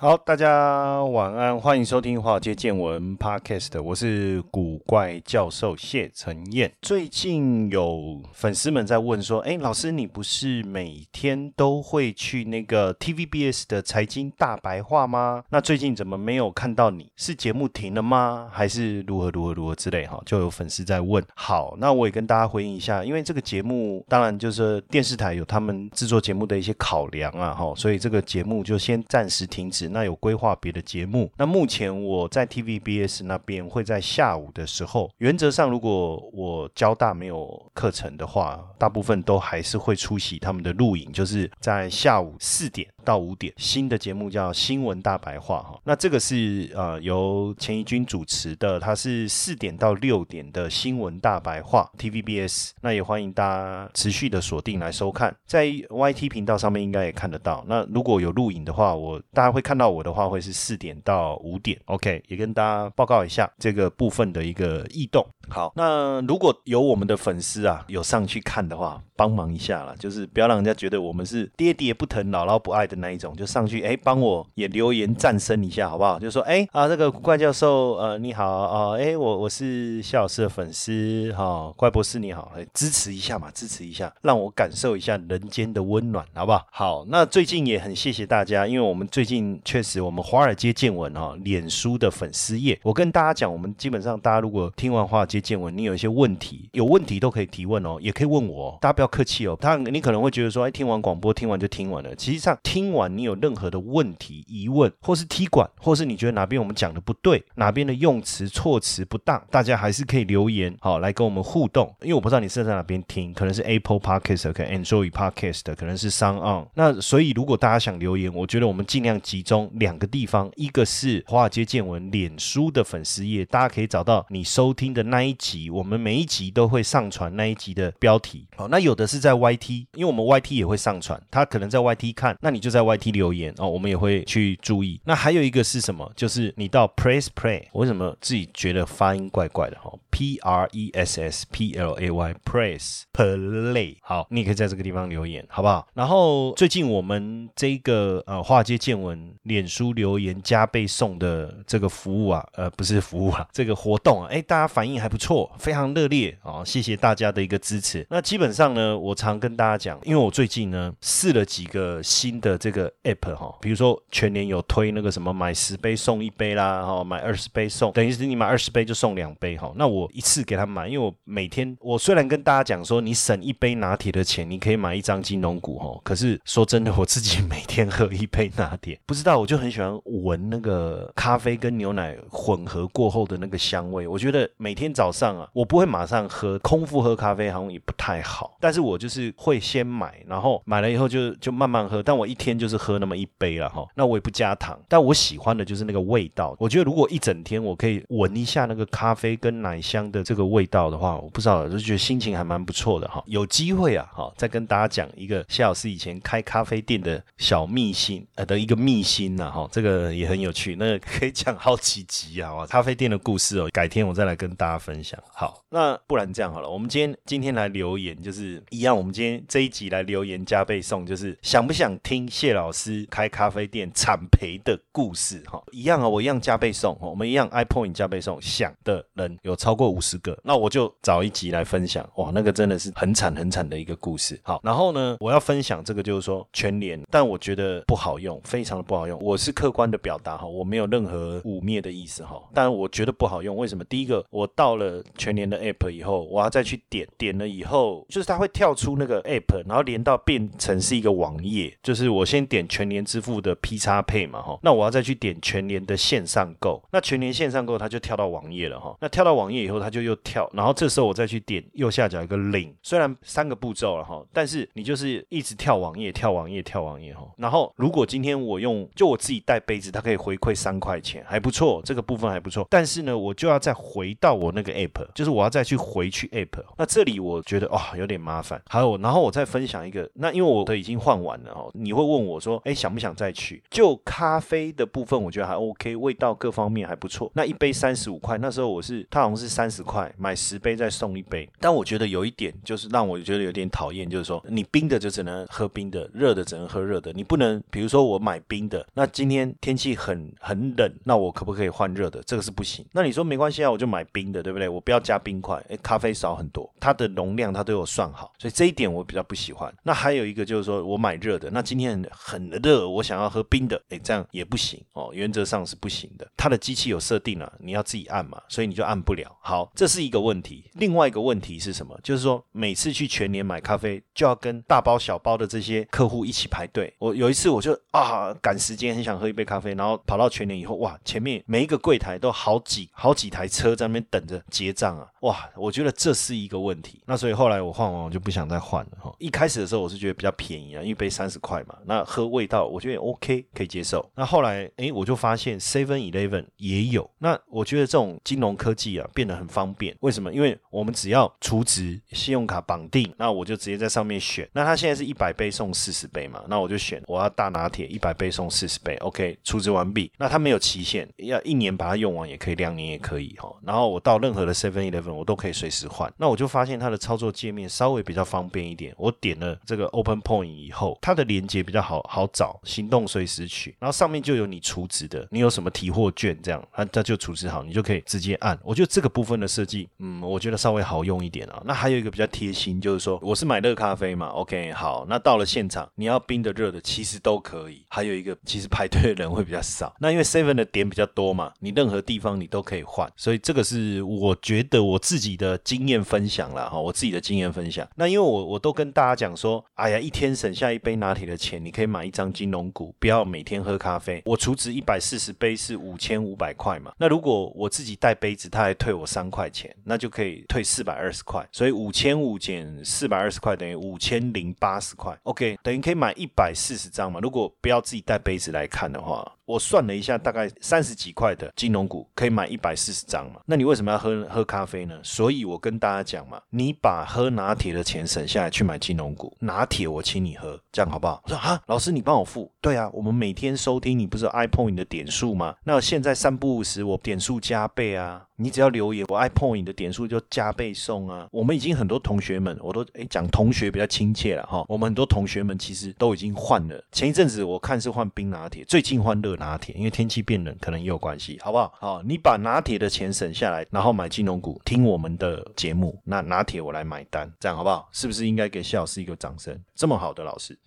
好，大家晚安，欢迎收听华尔街见闻 Podcast，我是古怪教授谢承彦。最近有粉丝们在问说，哎，老师，你不是每天都会去那个 TVBS 的财经大白话吗？那最近怎么没有看到你？是节目停了吗？还是如何如何如何之类？哈，就有粉丝在问。好，那我也跟大家回应一下，因为这个节目当然就是电视台有他们制作节目的一些考量啊，哈，所以这个节目就先暂时停止。那有规划别的节目。那目前我在 TVBS 那边会在下午的时候，原则上如果我交大没有课程的话，大部分都还是会出席他们的录影，就是在下午四点到五点。新的节目叫《新闻大白话》哈，那这个是呃由钱怡君主持的，它是四点到六点的新闻大白话 TVBS。那也欢迎大家持续的锁定来收看，在 YT 频道上面应该也看得到。那如果有录影的话，我大家会看到我的。话会是四点到五点，OK，也跟大家报告一下这个部分的一个异动。好，那如果有我们的粉丝啊，有上去看的话，帮忙一下啦，就是不要让人家觉得我们是爹爹不疼姥姥不爱的那一种，就上去哎，帮我也留言赞声一下，好不好？就说哎啊，这个怪教授呃你好啊，哎我我是谢老师的粉丝哈，怪博士你好，哎支持一下嘛，支持一下，让我感受一下人间的温暖，好不好？好，那最近也很谢谢大家，因为我们最近确实。我们华尔街见闻哈，脸书的粉丝页，我跟大家讲，我们基本上大家如果听完华尔街见闻，你有一些问题，有问题都可以提问哦，也可以问我，大家不要客气哦。他你可能会觉得说，哎，听完广播听完就听完了，实际上听完你有任何的问题疑问，或是踢馆，或是你觉得哪边我们讲的不对，哪边的用词措辞不当，大家还是可以留言好来跟我们互动。因为我不知道你是在哪边听，可能是 Apple Podcast，可能 Android Podcast，可能是 Sound On。那所以如果大家想留言，我觉得我们尽量集中两。个地方，一个是华尔街见闻脸书的粉丝页，大家可以找到你收听的那一集，我们每一集都会上传那一集的标题。好，那有的是在 YT，因为我们 YT 也会上传，他可能在 YT 看，那你就就在 YT 留言哦，我们也会去注意。那还有一个是什么？就是你到 Press Play，我为什么自己觉得发音怪怪的哈？P R E S S P L A Y Press Play，好，你也可以在这个地方留言，好不好？然后最近我们这个呃话接见闻脸书。留言加倍送的这个服务啊，呃，不是服务啊，这个活动啊，哎，大家反应还不错，非常热烈啊，谢谢大家的一个支持。那基本上呢，我常跟大家讲，因为我最近呢试了几个新的这个 app 哈，比如说全年有推那个什么买十杯送一杯啦，哈，买二十杯送，等于是你买二十杯就送两杯哈。那我一次给他买，因为我每天我虽然跟大家讲说你省一杯拿铁的钱，你可以买一张金龙股哈，可是说真的，我自己每天喝一杯拿铁，不知道我就很。喜欢闻那个咖啡跟牛奶混合过后的那个香味，我觉得每天早上啊，我不会马上喝，空腹喝咖啡好像也不太好。但是我就是会先买，然后买了以后就就慢慢喝。但我一天天就是喝那么一杯了哈，那我也不加糖。但我喜欢的就是那个味道。我觉得如果一整天我可以闻一下那个咖啡跟奶香的这个味道的话，我不知道，就觉得心情还蛮不错的哈。有机会啊，哈，再跟大家讲一个谢老师以前开咖啡店的小秘辛呃的一个秘辛呐哈。这个也很有趣，那可以讲好几集啊！咖啡店的故事哦，改天我再来跟大家分享。好，那不然这样好了，我们今天今天来留言，就是一样，我们今天这一集来留言加倍送，就是想不想听谢老师开咖啡店惨赔的故事？哈，一样啊，我一样加倍送，我们一样 iPoint 加倍送，想的人有超过五十个，那我就找一集来分享。哇，那个真的是很惨很惨的一个故事。好，然后呢，我要分享这个就是说全联，但我觉得不好用，非常的不好用。我是。客观的表达哈，我没有任何污蔑的意思哈，但我觉得不好用。为什么？第一个，我到了全年的 app 以后，我要再去点，点了以后，就是它会跳出那个 app，然后连到变成是一个网页，就是我先点全年支付的 P 叉配嘛哈，那我要再去点全年的线上购，那全年线上购它就跳到网页了哈，那跳到网页以后它就又跳，然后这时候我再去点右下角一个领，虽然三个步骤了哈，但是你就是一直跳网页，跳网页，跳网页哈，然后如果今天我用就我自己带杯子，它可以回馈三块钱，还不错，这个部分还不错，但是呢，我就要再回到我那个 app，就是我要再去回去 app，那这里我觉得哇有点麻烦，还有然后我再分享一个，那因为我的已经换完了哦，你会问问我说，哎想不想再去？就咖啡的部分，我觉得还 OK，味道各方面还不错，那一杯三十五块，那时候我是它好像是三十块买十杯再送一杯，但我觉得有一点就是让我觉得有点讨厌，就是说你冰的就只能喝冰的，热的只能喝热的，你不能比如说我买冰的，那今天天气很很冷，那我可不可以换热的？这个是不行。那你说没关系啊，我就买冰的，对不对？我不要加冰块，诶，咖啡少很多，它的容量它都有算好，所以这一点我比较不喜欢。那还有一个就是说我买热的，那今天很很热，我想要喝冰的，诶，这样也不行哦，原则上是不行的。它的机器有设定了，你要自己按嘛，所以你就按不了。好，这是一个问题。另外一个问题是什么？就是说每次去全年买咖啡，就要跟大包小包的这些客户一起排队。我有一次我就啊赶时间，很想喝一杯咖啡，然后跑到全年以后，哇，前面每一个柜台都好几好几台车在那边等着结账啊，哇，我觉得这是一个问题。那所以后来我换完我就不想再换了哈。一开始的时候我是觉得比较便宜啊，一杯三十块嘛，那喝味道我觉得也 OK 可以接受。那后来哎我就发现 Seven Eleven 也有，那我觉得这种金融科技啊变得很方便。为什么？因为我们只要储值，信用卡绑定，那我就直接在上面选。那它现在是一百杯送四十杯嘛，那我就选我要大拿铁一百杯送四十杯，OK，储值完毕。那它没有期限，要一年把它用完也可以，两年也可以哈。然后我到任何的 Seven Eleven 我都可以随时换。那我就发现它的操作界面稍微比较方便一点。我点了这个 Open Point 以后，它的连接比较好好找，行动随时取，然后上面就有你储值的，你有什么提货券这样，它它就储值好，你就可以直接按。我觉得这个部分的设计，嗯，我觉得稍微好用一点啊。那还有一个比较贴心，就是说我是买热咖啡嘛，OK，好，那到了现场你要冰的热的其实都可以。还有一个其实排队的人会比较少，那因为 Seven 的点比较多嘛，你任何地方你都可以换，所以这个是我觉得我自己的经验分享了哈，我自己的经验分享。那因为我我都跟大家讲说，哎呀，一天省下一杯拿铁的钱，你可以买一张金龙股，不要每天喝咖啡。我储值一百四十杯是五千五百块嘛，那如果我自己带杯子，他还退我三块钱，那就可以退四百二十块，所以五千五减四百二十块等于五千零八十块，OK，等于可以买一百四十张嘛。如果不要自己带杯子来看的话。我算了一下，大概三十几块的金融股可以买一百四十张嘛？那你为什么要喝喝咖啡呢？所以我跟大家讲嘛，你把喝拿铁的钱省下来去买金融股，拿铁我请你喝，这样好不好？说啊，老师你帮我付。对啊，我们每天收听你不是 iPhone 的点数吗？那现在三不五时我点数加倍啊，你只要留言，我 iPhone 的点数就加倍送啊。我们已经很多同学们，我都哎讲同学比较亲切了哈。我们很多同学们其实都已经换了，前一阵子我看是换冰拿铁，最近换热。拿铁，因为天气变冷，可能也有关系，好不好？好，你把拿铁的钱省下来，然后买金融股，听我们的节目，那拿铁我来买单，这样好不好？是不是应该给谢老师一个掌声？这么好的老师，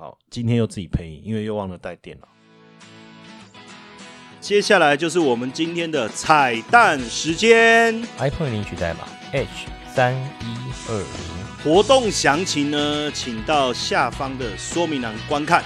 好，今天又自己配音，因为又忘了带电脑。接下来就是我们今天的彩蛋时间，iPhone 领取代码 H 三一二零。活动详情呢，请到下方的说明栏观看。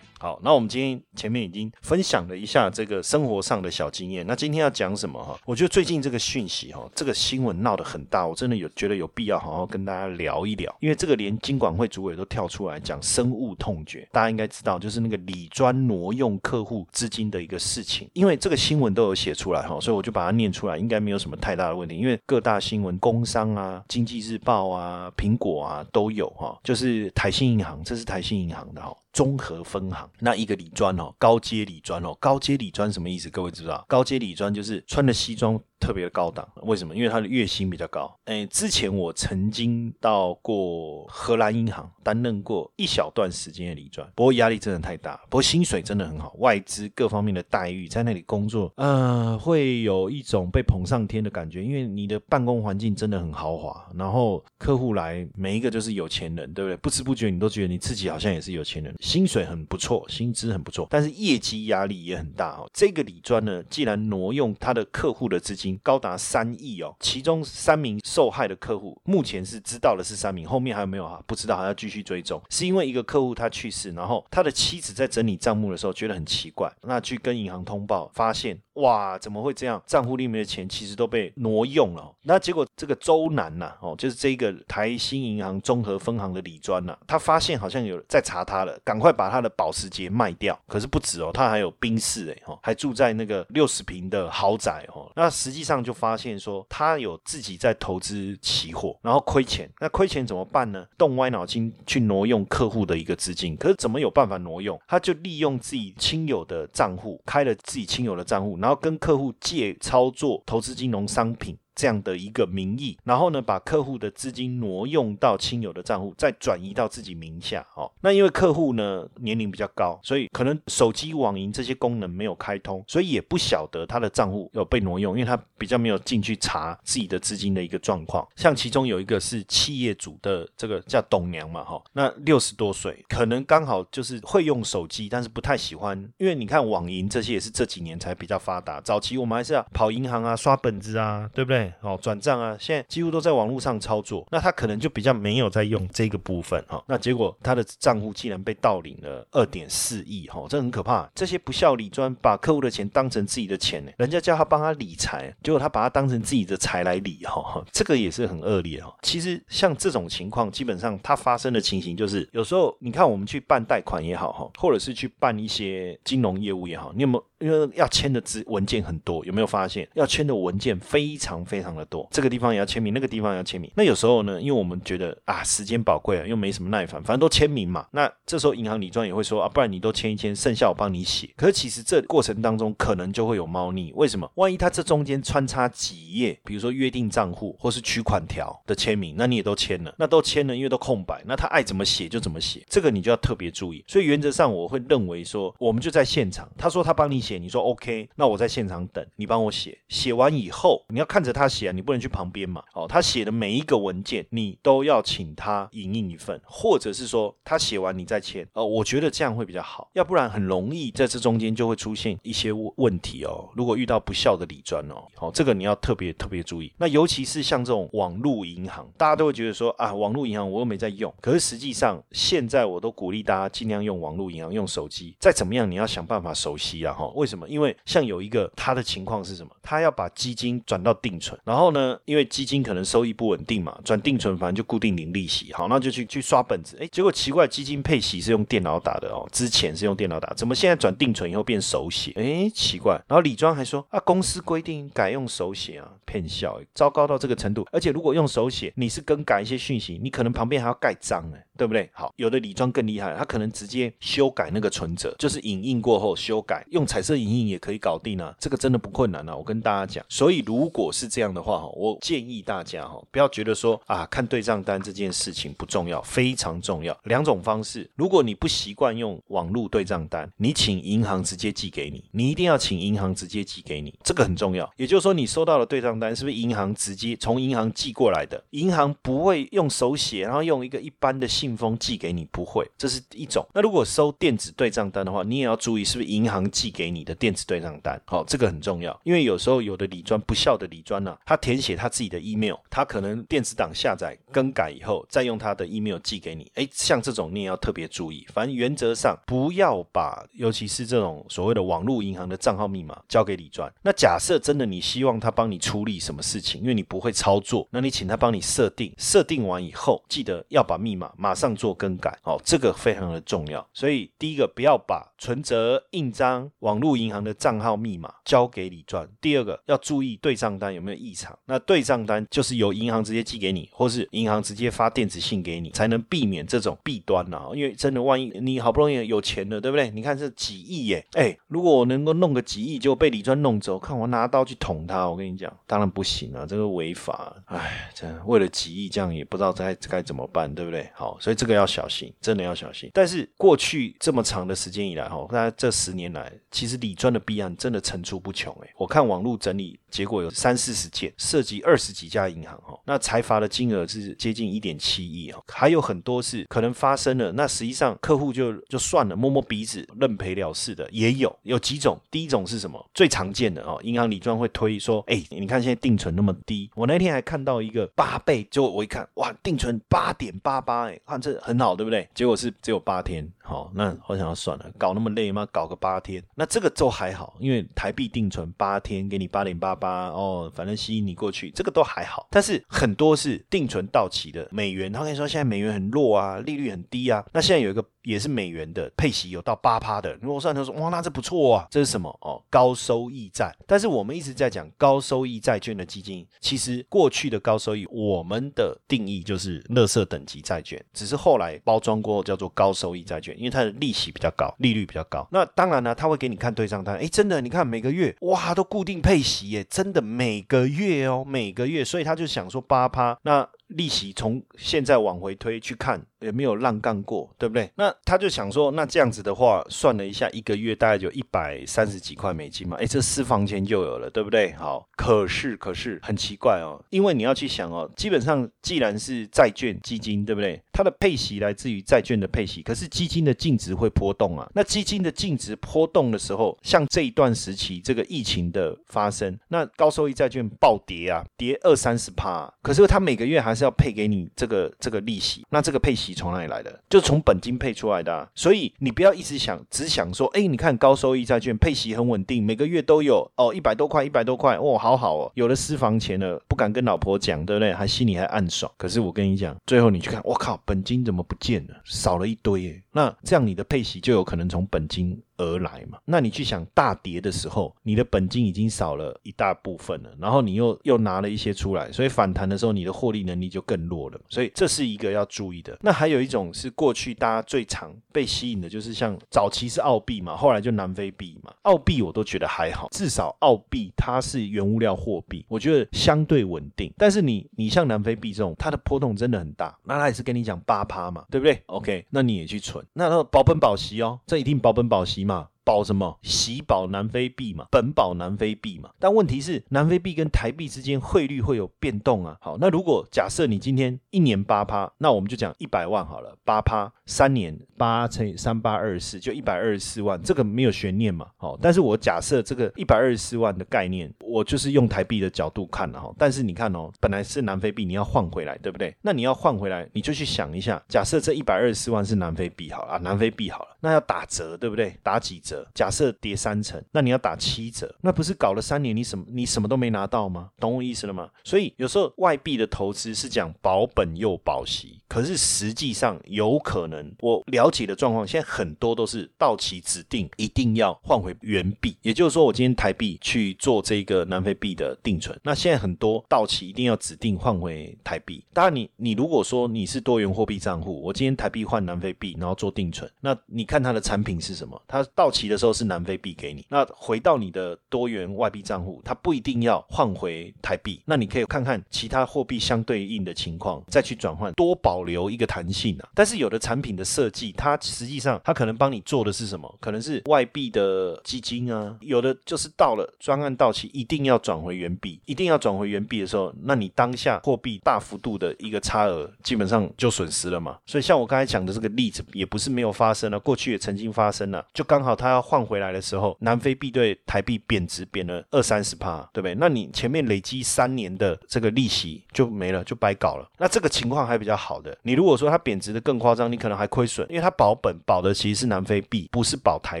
好，那我们今天前面已经分享了一下这个生活上的小经验。那今天要讲什么哈？我觉得最近这个讯息哈，这个新闻闹得很大，我真的有觉得有必要好好跟大家聊一聊。因为这个连金管会主委都跳出来讲深恶痛绝，大家应该知道，就是那个理专挪用客户资金的一个事情。因为这个新闻都有写出来哈，所以我就把它念出来，应该没有什么太大的问题。因为各大新闻、工商啊、经济日报啊、苹果啊都有哈，就是台新银行，这是台新银行的哈。综合分行那一个理专哦，高阶理专哦，高阶理专什么意思？各位知道？高阶理专就是穿的西装。特别的高档，为什么？因为他的月薪比较高。哎，之前我曾经到过荷兰银行担任过一小段时间的理专，不过压力真的太大，不过薪水真的很好，外资各方面的待遇，在那里工作，呃，会有一种被捧上天的感觉，因为你的办公环境真的很豪华，然后客户来每一个就是有钱人，对不对？不知不觉你都觉得你自己好像也是有钱人。薪水很不错，薪资很不错，但是业绩压力也很大哦。这个李专呢，既然挪用他的客户的资金高达三亿哦，其中三名受害的客户目前是知道的是三名，后面还有没有啊？不知道，还要继续追踪。是因为一个客户他去世，然后他的妻子在整理账目的时候觉得很奇怪，那去跟银行通报，发现哇，怎么会这样？账户里面的钱其实都被挪用了。那结果这个周南呐，哦，就是这个台新银行综合分行的李专呐，他发现好像有在查他了，赶快把他的保时捷卖掉。可是不止哦，他还有宾士哎，哦，还住在那个六十平的豪宅哦。那实际际上就发现说，他有自己在投资期货，然后亏钱。那亏钱怎么办呢？动歪脑筋去挪用客户的一个资金。可是怎么有办法挪用？他就利用自己亲友的账户，开了自己亲友的账户，然后跟客户借操作投资金融商品。这样的一个名义，然后呢，把客户的资金挪用到亲友的账户，再转移到自己名下。哦，那因为客户呢年龄比较高，所以可能手机网银这些功能没有开通，所以也不晓得他的账户有被挪用，因为他比较没有进去查自己的资金的一个状况。像其中有一个是企业主的这个叫董娘嘛，哈，那六十多岁，可能刚好就是会用手机，但是不太喜欢，因为你看网银这些也是这几年才比较发达，早期我们还是要跑银行啊，刷本子啊，对不对？哦，转账啊，现在几乎都在网络上操作，那他可能就比较没有在用这个部分哈。那结果他的账户竟然被盗领了二点四亿哈，这很可怕。这些不孝理专把客户的钱当成自己的钱呢，人家叫他帮他理财，结果他把他当成自己的财来理哈，这个也是很恶劣哈。其实像这种情况，基本上它发生的情形就是，有时候你看我们去办贷款也好哈，或者是去办一些金融业务也好，你有没有？因为要签的资文件很多，有没有发现要签的文件非常非常的多？这个地方也要签名，那个地方也要签名。那有时候呢，因为我们觉得啊时间宝贵啊，又没什么耐烦，反正都签名嘛。那这时候银行理专也会说啊，不然你都签一签，剩下我帮你写。可是其实这过程当中可能就会有猫腻。为什么？万一他这中间穿插几页，比如说约定账户或是取款条的签名，那你也都签了，那都签了，因为都空白，那他爱怎么写就怎么写，这个你就要特别注意。所以原则上我会认为说，我们就在现场，他说他帮你。写你说 OK，那我在现场等你帮我写。写完以后，你要看着他写啊，你不能去旁边嘛。哦，他写的每一个文件，你都要请他影印一份，或者是说他写完你再签。哦，我觉得这样会比较好，要不然很容易在这中间就会出现一些问题哦。如果遇到不孝的理专哦，好，这个你要特别特别注意。那尤其是像这种网络银行，大家都会觉得说啊，网络银行我又没在用。可是实际上，现在我都鼓励大家尽量用网络银行，用手机。再怎么样，你要想办法熟悉啊，哈。为什么？因为像有一个他的情况是什么？他要把基金转到定存，然后呢，因为基金可能收益不稳定嘛，转定存反正就固定领利息，好，那就去去刷本子，哎，结果奇怪，基金配息是用电脑打的哦，之前是用电脑打，怎么现在转定存以后变手写？哎，奇怪。然后李庄还说啊，公司规定改用手写啊，骗笑，糟糕到这个程度。而且如果用手写，你是更改一些讯息，你可能旁边还要盖章哎，对不对？好，有的李庄更厉害，他可能直接修改那个存折，就是影印过后修改，用彩色影印。也可以搞定啊，这个真的不困难啊，我跟大家讲。所以如果是这样的话哈，我建议大家哈，不要觉得说啊，看对账单这件事情不重要，非常重要。两种方式，如果你不习惯用网络对账单，你请银行直接寄给你，你一定要请银行直接寄给你，这个很重要。也就是说，你收到了对账单，是不是银行直接从银行寄过来的？银行不会用手写，然后用一个一般的信信封寄给你，不会，这是一种。那如果收电子对账单的话，你也要注意，是不是银行寄给你的电子对账单，好，这个很重要，因为有时候有的理专不孝的理专呢，他填写他自己的 email，他可能电子档下载更改以后，再用他的 email 寄给你，哎，像这种你也要特别注意。反正原则上不要把，尤其是这种所谓的网络银行的账号密码交给理专。那假设真的你希望他帮你处理什么事情，因为你不会操作，那你请他帮你设定，设定完以后，记得要把密码马上做更改，哦，这个非常的重要。所以第一个不要把存折、印章、网络银行的账号密码交给李专。第二个要注意对账单有没有异常。那对账单就是由银行直接寄给你，或是银行直接发电子信给你，才能避免这种弊端呐。因为真的万一你好不容易有钱了，对不对？你看这几亿耶，哎，如果我能够弄个几亿，就被李专弄走，看我拿刀去捅他，我跟你讲，当然不行啊，这个违法。哎，真为了几亿这样也不知道该该怎么办，对不对？好，所以。这个要小心，真的要小心。但是过去这么长的时间以来，哈，大家这十年来，其实理专的弊案真的层出不穷，哎，我看网络整理结果有三四十件，涉及二十几家银行，哈，那财罚的金额是接近一点七亿，哦，还有很多是可能发生了，那实际上客户就就算了，摸摸鼻子认赔了事的也有，有几种，第一种是什么？最常见的哦，银行理专会推说，哎，你看现在定存那么低，我那天还看到一个八倍，就我一看，哇，定存八点八八，哎，这很好，对不对？结果是只有八天，好，那我想要算了，搞那么累吗？搞个八天，那这个都还好，因为台币定存八天给你八点八八，哦，反正吸引你过去，这个都还好。但是很多是定存到期的美元，他跟你说现在美元很弱啊，利率很低啊，那现在有一个也是美元的配息有到八趴的，如果算他说哇，那这不错啊，这是什么哦？高收益债。但是我们一直在讲高收益债券的基金，其实过去的高收益，我们的定义就是垃圾等级债券，只是后来包装过后叫做高收益债券，因为它的利息比较高，利率比较高。那当然呢，他会给你看对账单，哎，真的，你看每个月哇都固定配息耶，真的每个月哦，每个月，所以他就想说八趴那。利息从现在往回推去看有没有浪杠过，对不对？那他就想说，那这样子的话，算了一下，一个月大概就一百三十几块美金嘛。哎，这私房钱就有了，对不对？好，可是可是很奇怪哦，因为你要去想哦，基本上既然是债券基金，对不对？它的配息来自于债券的配息，可是基金的净值会波动啊。那基金的净值波动的时候，像这一段时期这个疫情的发生，那高收益债券暴跌啊，跌二三十趴，可是它每个月还是要配给你这个这个利息，那这个配息从哪里来的？就从本金配出来的。所以你不要一直想，只想说，哎，你看高收益债券配息很稳定，每个月都有哦，一百多块，一百多块，哦，好好哦，有了私房钱了，不敢跟老婆讲，对不对？还心里还暗爽。可是我跟你讲，最后你去看，我靠，本金怎么不见了？少了一堆，那这样你的配息就有可能从本金。而来嘛？那你去想大跌的时候，你的本金已经少了一大部分了，然后你又又拿了一些出来，所以反弹的时候，你的获利能力就更弱了。所以这是一个要注意的。那还有一种是过去大家最常被吸引的，就是像早期是澳币嘛，后来就南非币嘛。澳币我都觉得还好，至少澳币它是原物料货币，我觉得相对稳定。但是你你像南非币这种，它的波动真的很大。那他也是跟你讲八趴嘛，对不对？OK，那你也去存，那保本保息哦，这一定保本保息。嘛，保什么？喜保南非币嘛，本保南非币嘛。但问题是，南非币跟台币之间汇率会有变动啊。好，那如果假设你今天一年八趴，那我们就讲一百万好了，八趴三年八乘以三八二十四，就一百二十四万，这个没有悬念嘛。好，但是我假设这个一百二十四万的概念，我就是用台币的角度看了哈。但是你看哦，本来是南非币，你要换回来，对不对？那你要换回来，你就去想一下，假设这一百二十四万是南非币好了，南非币好了，那要打折，对不对？打几折？假设跌三成，那你要打七折，那不是搞了三年，你什么你什么都没拿到吗？懂我意思了吗？所以有时候外币的投资是讲保本又保息，可是实际上有可能我了解的状况，现在很多都是到期指定一定要换回原币，也就是说我今天台币去做这个南非币的定存，那现在很多到期一定要指定换回台币。当然你你如果说你是多元货币账户，我今天台币换南非币，然后做定存，那你看它的产品是什么？它到期的时候是南非币给你，那回到你的多元外币账户，它不一定要换回台币，那你可以看看其他货币相对应的情况，再去转换，多保留一个弹性啊。但是有的产品的设计，它实际上它可能帮你做的是什么？可能是外币的基金啊，有的就是到了专案到期，一定要转回原币，一定要转回原币的时候，那你当下货币大幅度的一个差额，基本上就损失了嘛。所以像我刚才讲的这个例子，也不是没有发生了，过去也曾经发生了，就刚好它他要换回来的时候，南非币对台币贬值贬了二三十趴，对不对？那你前面累积三年的这个利息就没了，就白搞了。那这个情况还比较好的，你如果说它贬值的更夸张，你可能还亏损，因为它保本保的其实是南非币，不是保台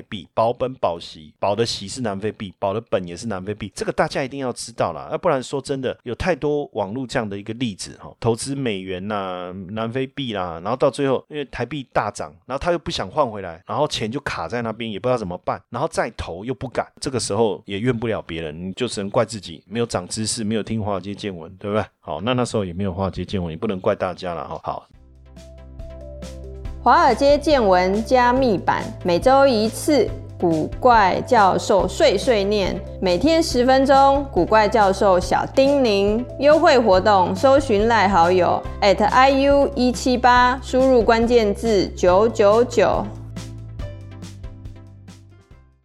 币，保本保息，保的息是南非币，保的本也是南非币，这个大家一定要知道啦，要不然说真的有太多网络这样的一个例子哈，投资美元呐、南非币啦，然后到最后因为台币大涨，然后他又不想换回来，然后钱就卡在那边，也不知道怎么办，然后再投又不敢，这个时候也怨不了别人，你就只能怪自己没有长知识，没有听华尔街见闻，对不对？好，那那时候也没有华尔街见闻，也不能怪大家了哈。好，华尔街见闻加密版每周一次，古怪教授碎碎念，每天十分钟，古怪教授小叮咛。优惠活动，搜寻赖好友 at iu 一七八，输入关键字九九九。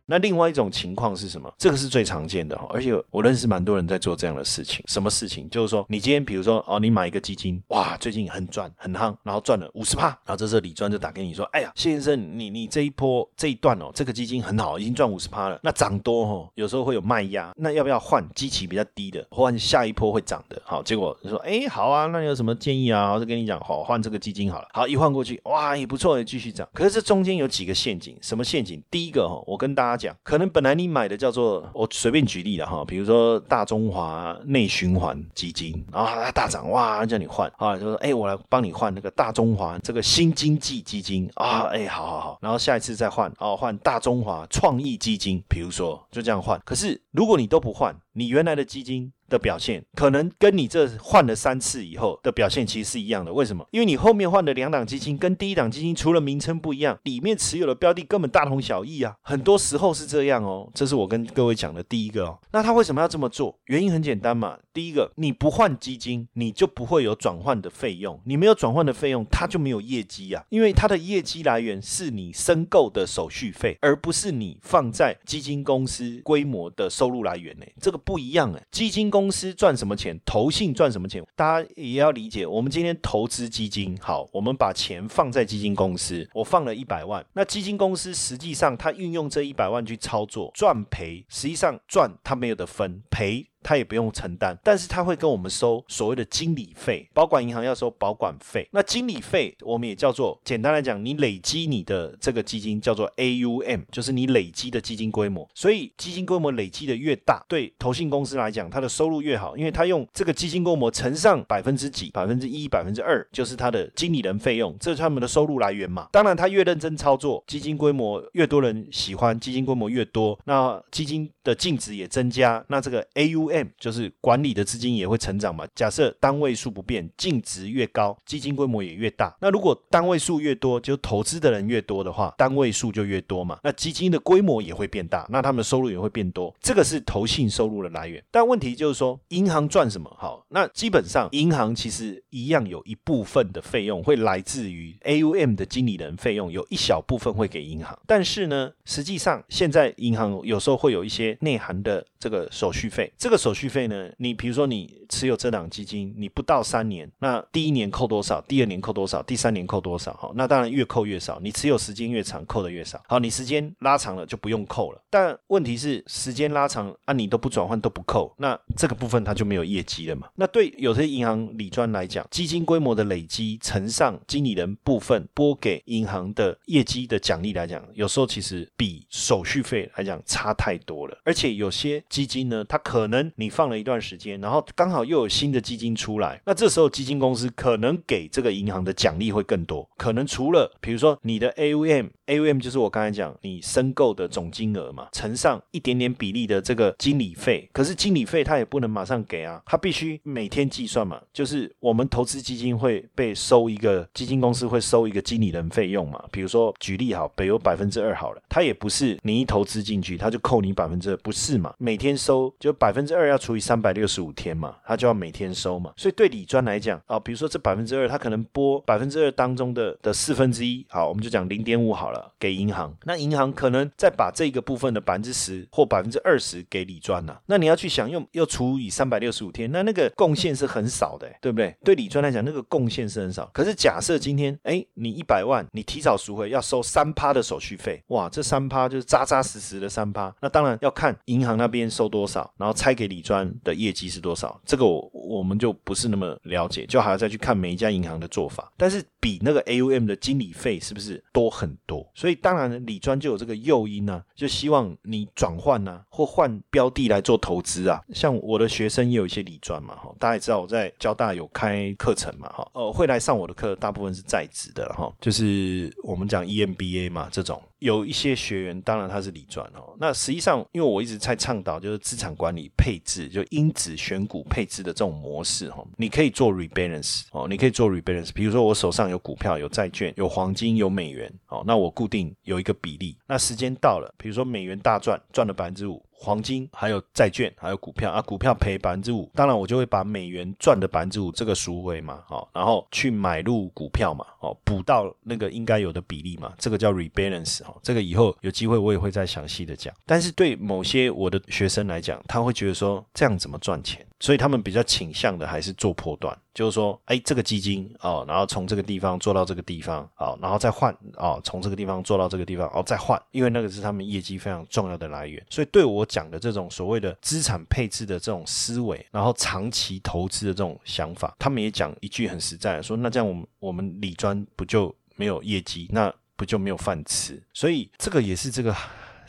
那另外一种情况是什么？这个是最常见的哈，而且我认识蛮多人在做这样的事情。什么事情？就是说，你今天比如说哦，你买一个基金，哇，最近很赚很夯，然后赚了五十趴，然后这时候李专就打给你说，哎呀，先生，你你这一波这一段哦，这个基金很好，已经赚五十趴了。那涨多哦，有时候会有卖压，那要不要换基期比较低的，换下一波会涨的？好，结果说，哎，好啊，那你有什么建议啊？我就跟你讲，好，换这个基金好了。好，一换过去，哇，也不错，也继续涨。可是这中间有几个陷阱，什么陷阱？第一个哈，我跟大家他讲，可能本来。你买的叫做我随便举例了哈，比如说大中华内循环基金，然后它大涨哇，叫你换啊，就说哎，我来帮你换那个大中华这个新经济基金啊，哎，好好好，然后下一次再换哦，换大中华创意基金，比如说就这样换。可是如果你都不换，你原来的基金。的表现可能跟你这换了三次以后的表现其实是一样的，为什么？因为你后面换的两档基金跟第一档基金除了名称不一样，里面持有的标的根本大同小异啊，很多时候是这样哦。这是我跟各位讲的第一个哦。那他为什么要这么做？原因很简单嘛。第一个，你不换基金，你就不会有转换的费用，你没有转换的费用，它就没有业绩啊。因为它的业绩来源是你申购的手续费，而不是你放在基金公司规模的收入来源呢。这个不一样哎，基金公司赚什么钱，投信赚什么钱，大家也要理解。我们今天投资基金，好，我们把钱放在基金公司，我放了一百万，那基金公司实际上它运用这一百万去操作，赚赔，实际上赚它没有的分，赔。他也不用承担，但是他会跟我们收所谓的经理费，保管银行要收保管费。那经理费我们也叫做，简单来讲，你累积你的这个基金叫做 AUM，就是你累积的基金规模。所以基金规模累积的越大，对投信公司来讲，它的收入越好，因为它用这个基金规模乘上百分之几，百分之一、百分之二，就是它的经理人费用，这是他们的收入来源嘛。当然，他越认真操作，基金规模越多人喜欢，基金规模越多，那基金的净值也增加，那这个 AUM。M 就是管理的资金也会成长嘛。假设单位数不变，净值越高，基金规模也越大。那如果单位数越多，就投资的人越多的话，单位数就越多嘛。那基金的规模也会变大，那他们的收入也会变多。这个是投信收入的来源。但问题就是说，银行赚什么？好，那基本上银行其实一样有一部分的费用会来自于 AUM 的经理人费用，有一小部分会给银行。但是呢，实际上现在银行有时候会有一些内涵的这个手续费，这个手续费。呢？你比如说，你持有这档基金，你不到三年，那第一年扣多少？第二年扣多少？第三年扣多少？哈，那当然越扣越少。你持有时间越长，扣的越少。好，你时间拉长了就不用扣了。但问题是，时间拉长啊，你都不转换都不扣，那这个部分它就没有业绩了嘛？那对有些银行理专来讲，基金规模的累积乘上经理人部分拨给银行的业绩的奖励来讲，有时候其实比手续费来讲差太多了。而且有些基金呢，它可能你放。了一段时间，然后刚好又有新的基金出来，那这时候基金公司可能给这个银行的奖励会更多，可能除了比如说你的 AUM，AUM 就是我刚才讲你申购的总金额嘛，乘上一点点比例的这个经理费，可是经理费他也不能马上给啊，他必须每天计算嘛，就是我们投资基金会被收一个基金公司会收一个经理人费用嘛，比如说举例好，北有百分之二好了，他也不是你一投资进去他就扣你百分之二，不是嘛，每天收就百分之二要除以。三百六十五天嘛，他就要每天收嘛，所以对理专来讲啊，比如说这百分之二，他可能拨百分之二当中的的四分之一，好，我们就讲零点五好了，给银行，那银行可能再把这个部分的百分之十或百分之二十给理专呐，那你要去想用又除以三百六十五天，那那个贡献是很少的，对不对？对理专来讲，那个贡献是很少。可是假设今天，哎，你一百万，你提早赎回要收三趴的手续费，哇，这三趴就是扎扎实实的三趴，那当然要看银行那边收多少，然后拆给理专。的业绩是多少？这个我我们就不是那么了解，就还要再去看每一家银行的做法。但是比那个 AUM 的经理费是不是多很多？所以当然理专就有这个诱因呢，就希望你转换呢，或换标的来做投资啊。像我的学生也有一些理专嘛，哈，大家也知道我在交大有开课程嘛，哈，呃，会来上我的课，大部分是在职的哈，就是我们讲 EMBA 嘛这种。有一些学员，当然他是理专哦。那实际上，因为我一直在倡导就是资产管理配置，就因子选股配置的这种模式哈，你可以做 rebalance 哦，你可以做 rebalance。比如说我手上有股票、有债券、有黄金、有美元哦，那我固定有一个比例。那时间到了，比如说美元大赚，赚了百分之五。黄金还有债券还有股票啊，股票赔百分之五，当然我就会把美元赚的百分之五这个赎回嘛，好，然后去买入股票嘛，哦，补到那个应该有的比例嘛，这个叫 rebalance 哈，这个以后有机会我也会再详细的讲。但是对某些我的学生来讲，他会觉得说这样怎么赚钱？所以他们比较倾向的还是做波段，就是说，哎，这个基金哦，然后从这个地方做到这个地方，哦，然后再换，哦，从这个地方做到这个地方，哦，再换，因为那个是他们业绩非常重要的来源。所以对我讲的这种所谓的资产配置的这种思维，然后长期投资的这种想法，他们也讲一句很实在，说那这样我们我们理专不就没有业绩，那不就没有饭吃？所以这个也是这个。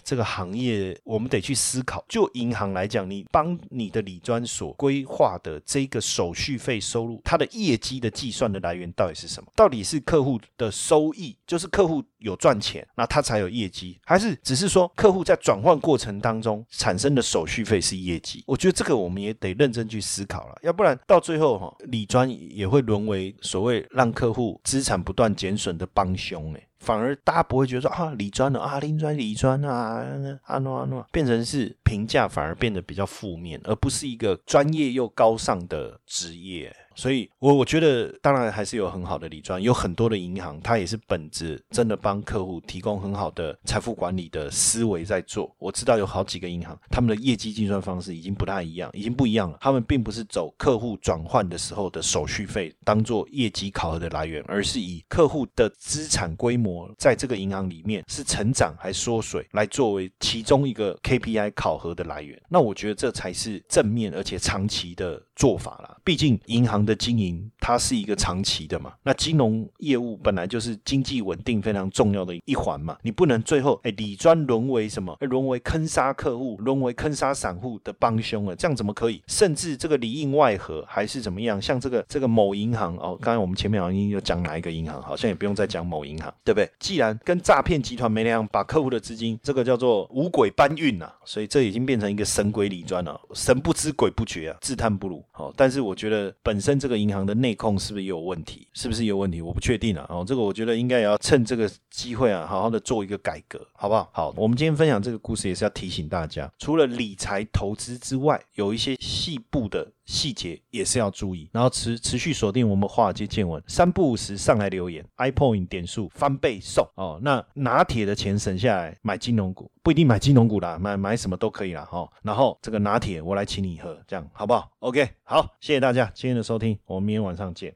这个行业，我们得去思考。就银行来讲，你帮你的理专所规划的这个手续费收入，它的业绩的计算的来源到底是什么？到底是客户的收益，就是客户有赚钱，那他才有业绩，还是只是说客户在转换过程当中产生的手续费是业绩？我觉得这个我们也得认真去思考了，要不然到最后哈，理专也会沦为所谓让客户资产不断减损的帮凶哎。反而大家不会觉得说啊，理专的啊，林专理专啊，阿诺阿诺，变成是评价反而变得比较负面，而不是一个专业又高尚的职业。所以，我我觉得当然还是有很好的理专，有很多的银行，它也是本着真的帮客户提供很好的财富管理的思维在做。我知道有好几个银行，他们的业绩计算方式已经不太一样，已经不一样了。他们并不是走客户转换的时候的手续费当做业绩考核的来源，而是以客户的资产规模在这个银行里面是成长还缩水来作为其中一个 KPI 考核的来源。那我觉得这才是正面而且长期的做法了。毕竟银行。的经营，它是一个长期的嘛？那金融业务本来就是经济稳定非常重要的一环嘛。你不能最后哎，理专沦为什么？沦为坑杀客户，沦为坑杀散户的帮凶了？这样怎么可以？甚至这个里应外合还是怎么样？像这个这个某银行哦，刚才我们前面好像已经有讲哪一个银行，好像也不用再讲某银行，对不对？既然跟诈骗集团没两样，把客户的资金这个叫做五鬼搬运呐，所以这已经变成一个神鬼理专了，神不知鬼不觉啊，自叹不如。好，但是我觉得本身。这个银行的内控是不是也有问题？是不是有问题？我不确定啊。哦，这个我觉得应该也要趁这个机会啊，好好的做一个改革，好不好？好，我们今天分享这个故事也是要提醒大家，除了理财投资之外，有一些细部的细节也是要注意。然后持持续锁定我们华尔街见闻，三不五时上来留言，iPoint 点数翻倍送哦。那拿铁的钱省下来买金融股。不一定买金融股啦，买买什么都可以啦，哈。然后这个拿铁我来请你喝，这样好不好？OK，好，谢谢大家今天的收听，我们明天晚上见。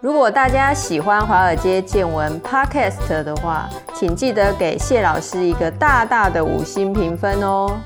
如果大家喜欢华尔街见闻 Podcast 的话，请记得给谢老师一个大大的五星评分哦。